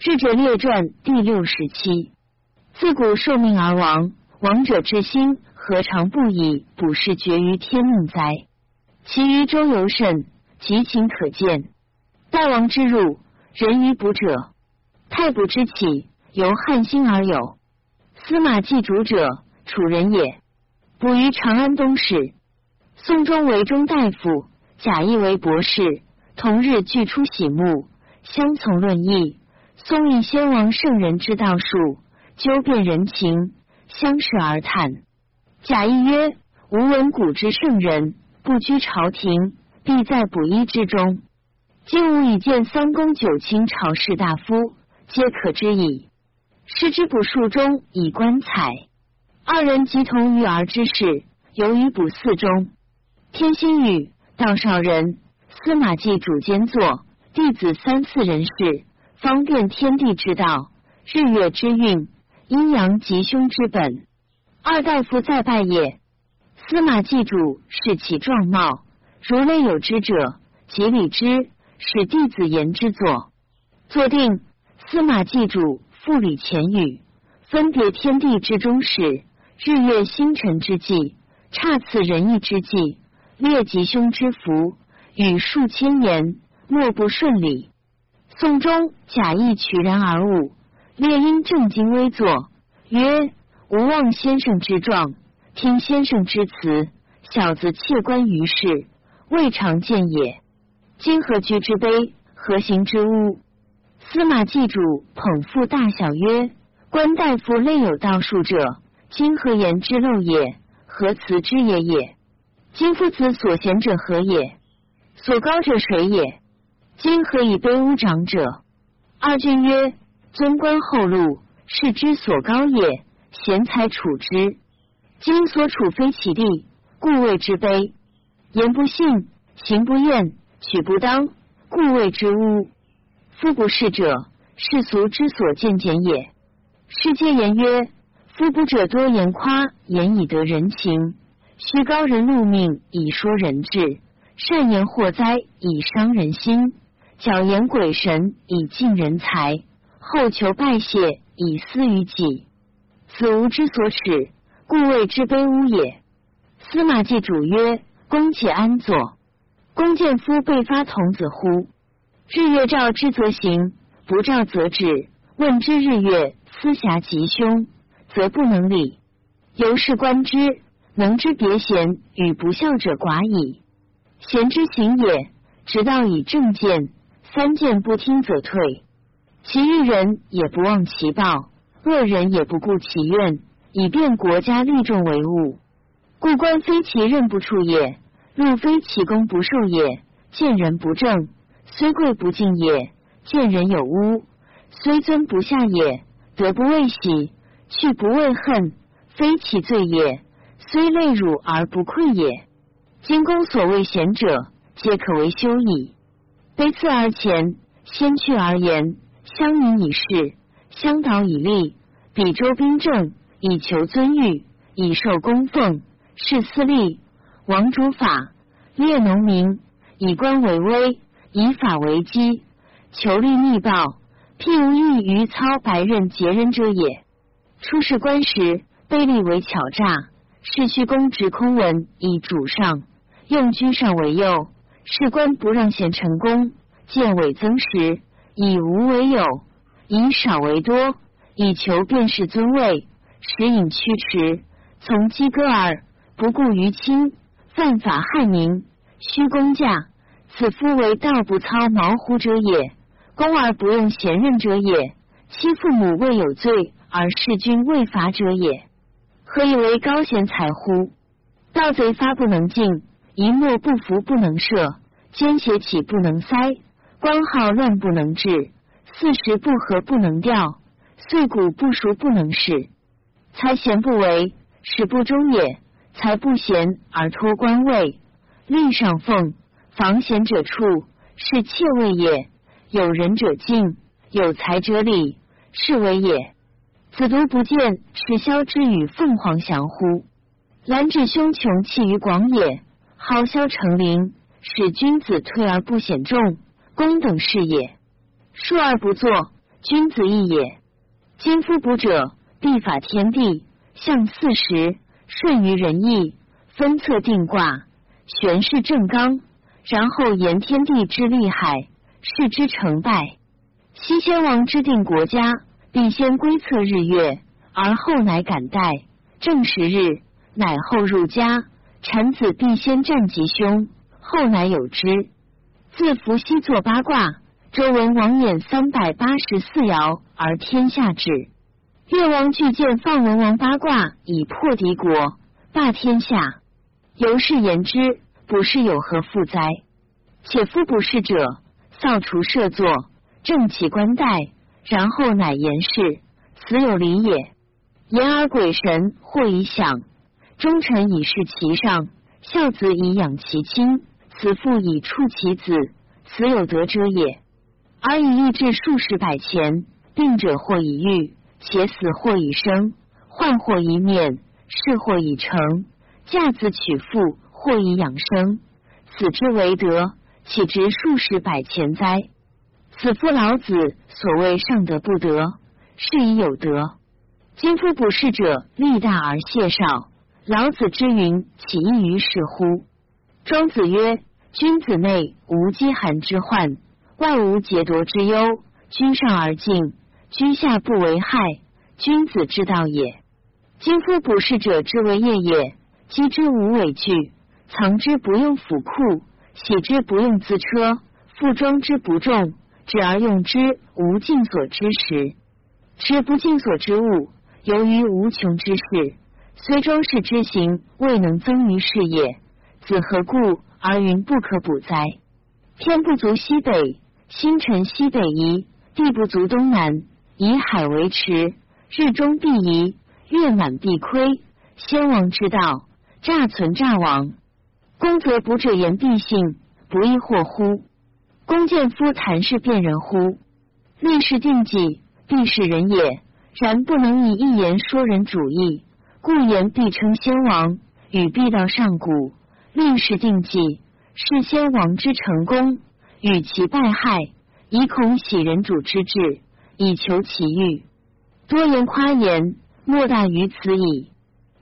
智者列传第六十七。自古受命而亡，亡者之心何尝不以卜筮决于天命哉？其余周游甚，极情可见。大王之入，人于卜者，太卜之起，由汉兴而有。司马祭主者，楚人也。卜于长安东市。宋忠为中大夫，贾谊为博士，同日俱出喜目，相从论议。宋义先王圣人之道术，纠辩人情，相视而叹。贾谊曰：“吾闻古之圣人，不居朝廷，必在卜衣之中。今吾已见三公九卿朝士大夫，皆可知矣。师之卜术中以观采，二人即同育儿之事，由于卜四中。”天心语，道少人，司马季主兼作，弟子三四人事，方便天地之道，日月之运，阴阳吉凶之本。二大夫在拜也。司马祭主视其状貌，如类有之者，即礼之，使弟子言之作。坐定，司马祭主复礼前语，分别天地之中始，日月星辰之际，差次仁义之际。列吉凶之福，语数千言，莫不顺理。宋中假意取然而悟，列因正襟危坐，曰：“吾望先生之状，听先生之词。小子窃观于世，未尝见也。今何居之卑，何行之污？”司马祭主捧腹大笑曰：“关大夫类有道术者，今何言之陋也？何辞之也也？”今夫子所贤者何也？所高者谁也？今何以卑污长者？二君曰：尊官厚禄，是之所高也；贤才处之，今所处非其地，故谓之卑。言不信，行不厌，取不当，故谓之污。夫不是者，世俗之所见简也。世皆言曰：夫不者多言夸，言以得人情。虚高人禄命以说人志，善言祸灾以伤人心，矫言鬼神以尽人才，后求拜谢以私于己，此吾之所耻，故谓之卑污也。司马季主曰：“公且安坐？公见夫被发童子乎？日月照之则行，不照则止。问之日月思暇吉凶，则不能理。由是观之。”能知别贤与不孝者寡矣。贤之行也，直道以正见，三谏不听则退。其欲人也不忘其报，恶人也不顾其怨，以便国家利众为务。故官非其任不处也，禄非其功不受也。见人不正，虽贵不敬也；见人有污，虽尊不下也。德不为喜，去不为恨，非其罪也。虽累辱而不愧也。今公所谓贤者，皆可为修矣。卑次而前，先去而言，相迎以事，相导以利，比周兵政，以求尊誉，以受供奉，事私利，王主法，列农民，以官为威，以法为基，求利逆报，譬无异于操白刃劫人者也。出仕官时，卑利为巧诈。是虚公职空文以主上，用居上为右；士官不让贤成功，见伪增时，以无为有，以少为多，以求便是尊位，时隐驱驰，从击割耳，不顾于亲，犯法害民，虚公驾，此夫为道不操毛乎者也。公而不用贤任者也，欺父母未有罪而弑君未罚者也。何以为高贤才乎？盗贼发不能进，一墨不服不能赦，奸邪起不能塞，官号乱不能治，四时不和不能调，岁谷不熟不能使。才贤不为，使不忠也；才不贤而托官位，立上奉，防贤者处，是妾位也。有仁者敬，有才者礼，是为也。子独不见，是萧之与凤凰翔乎？兰芷胸穷气于广也，好萧成林，使君子退而不显众，公等是也。述而不作，君子义也。今夫卜者，必法天地，象四时，顺于人意，分策定卦，玄是正刚，然后言天地之利害，视之成败。西先王之定国家，必先归测日月，而后乃敢待。正时日，乃后入家。臣子必先战吉凶，后乃有之。自伏羲作八卦。周文王演三百八十四爻，而天下治。越王巨剑放文王八卦，以破敌国，霸天下。由是言之，卜筮有何负哉？且夫卜筮者，扫除设作，正其冠带，然后乃言事，此有理也。言而鬼神或以享，忠臣以事其上，孝子以养其亲，此父以处其子，此有德者也。而以义至数十百钱，病者或以愈，且死或以生，患或以免，事或以成，嫁子娶妇或以养生，此之为德，岂值数十百钱哉？此夫老子所谓上德不德，是以有德。今夫不是者，力大而谢少。老子之云，岂异于是乎？庄子曰：君子内无饥寒之患。外无劫夺之忧，居上而敬，居下不为害，君子之道也。今夫卜筮者之为业也，积之无委惧，藏之不用府库，喜之不用自车，复装之不重，止而用之无尽所之时，持不尽所之物，由于无穷之事，虽装饰之行未能增于事业，子何故而云不可补哉？天不足西北。星辰西北移，地不足东南。以海为池，日中必移，月满必亏。先王之道，诈存诈亡。公则卜者言必信，不亦惑乎？公见夫谈事辨人乎？立事定计，必是人也。然不能以一言说人主意，故言必称先王，与必道上古。立事定计，是先王之成功。与其败害，以恐喜人主之志，以求其欲。多言夸言，莫大于此矣。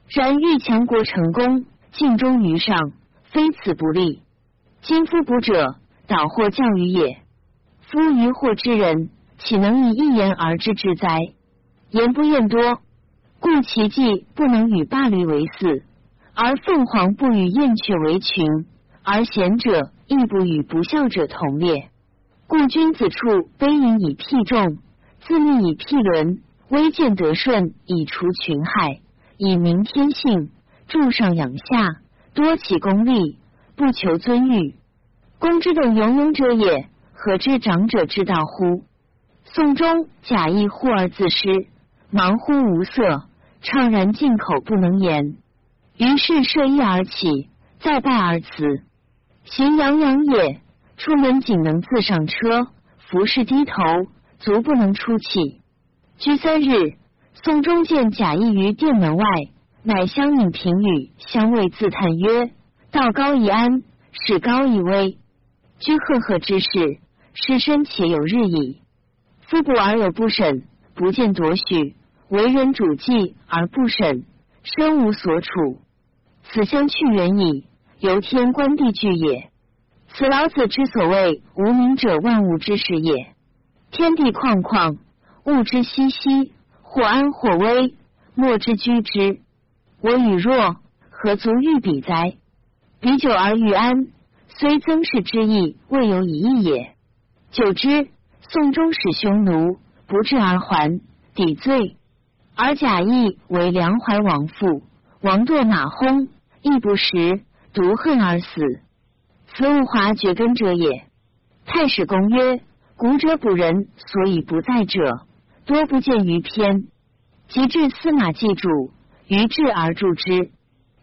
然欲强国成功，尽忠于上，非此不利。今夫卜者，导祸教于也。夫愚惑之人，岂能以一言而知之哉？言不厌多，故其计不能与霸驴为嗣，而凤凰不与燕雀为群，而贤者。亦不与不孝者同列，故君子处卑隐以辟众，自立以辟伦，威见德顺以除群害，以明天性，助上养下，多起功利，不求尊誉。公之等庸庸者也，何知长者之道乎？宋中假意护而自失，忙乎无色，怅然进口不能言。于是设衣而起，再拜而辞。行洋洋也，出门仅能自上车，服饰低头，足不能出气。居三日，宋忠见贾谊于殿门外，乃相引平语，相谓自叹曰：“道高一安，使高一危。居赫赫之事，失身且有日矣。夫不而有不审，不见夺许，为人主计而不审，身无所处。此相去远矣。”由天观地聚也，此老子之所谓无名者，万物之始也。天地旷旷，物之熙熙，或安或危，莫之居之。我与若何足欲比哉？彼久而欲安，虽增是之意，未有以义也。久之，宋中使匈奴不至而还，抵罪，而贾谊为梁怀王父，王堕马轰，亦不食。独恨而死，此物华绝根者也。太史公曰：古者卜人所以不在者，多不见于篇。及至司马季主，于志而著之。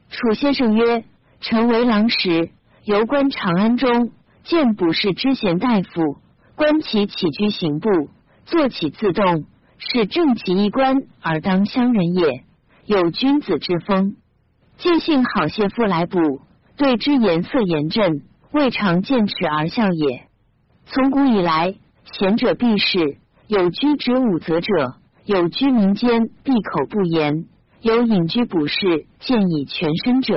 楚先生曰：臣为郎时，游观长安中，见卜筮之贤大夫，观其起居行步，坐起自动，是正其衣冠而当乡人也，有君子之风。见幸好谢父来补。对之颜色严正，未尝见齿而笑也。从古以来，贤者必士，有居止武则者，有居民间闭口不言，有隐居卜士，见以全身者。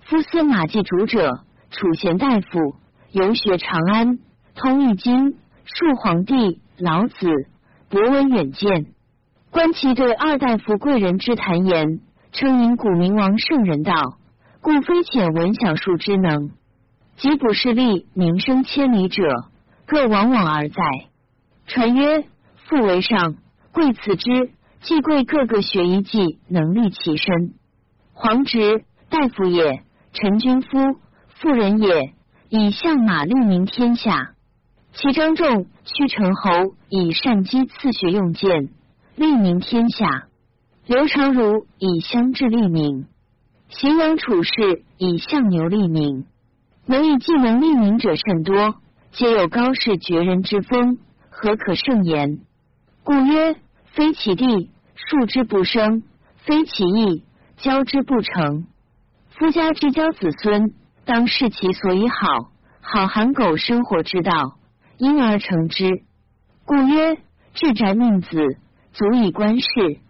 夫司马季主者，楚贤大夫，游学长安，通易经，述皇帝、老子，博闻远见。观其对二大夫贵人之谈言，称引古明王圣人道，故非浅闻小术之能。及卜士立名声千里者，各往往而在。传曰：父为上，贵此之；既贵各个学一技，能立其身。皇侄大夫也，陈君夫妇人也，以相马立名天下。其张仲、屈成侯以善击刺学用剑，立名天下。刘长儒以相治立名，荥阳处事以相牛立名。能以技能立名者甚多，皆有高士绝人之风，何可胜言？故曰：非其地，树之不生；非其义，教之不成。夫家之教子孙，当视其所以好，好含苟生活之道，因而成之。故曰：治宅命子，足以观世。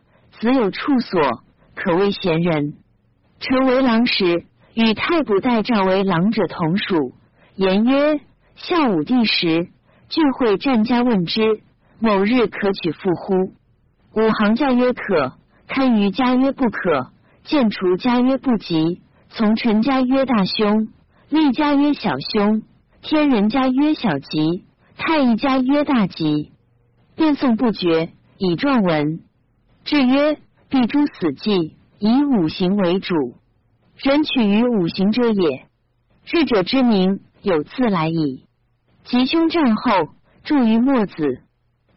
子有处所，可谓贤人。臣为郎时。与太卜代赵为郎者同属。言曰：孝武帝时，聚会战家问之，某日可取父乎？武行教曰可。堪于家曰不可。见除家曰不及。从臣家曰大凶。立家曰小凶。天人家曰小吉。太乙家曰大吉。辩诵不绝，以状文。至曰：必诛死计，以五行为主。人取于五行者也，智者之名有自来矣。吉凶战后，著于墨子。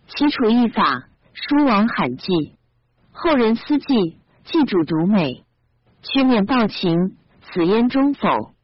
其处一法，书王罕记。后人思记，记主独美。曲面暴秦，此焉中否？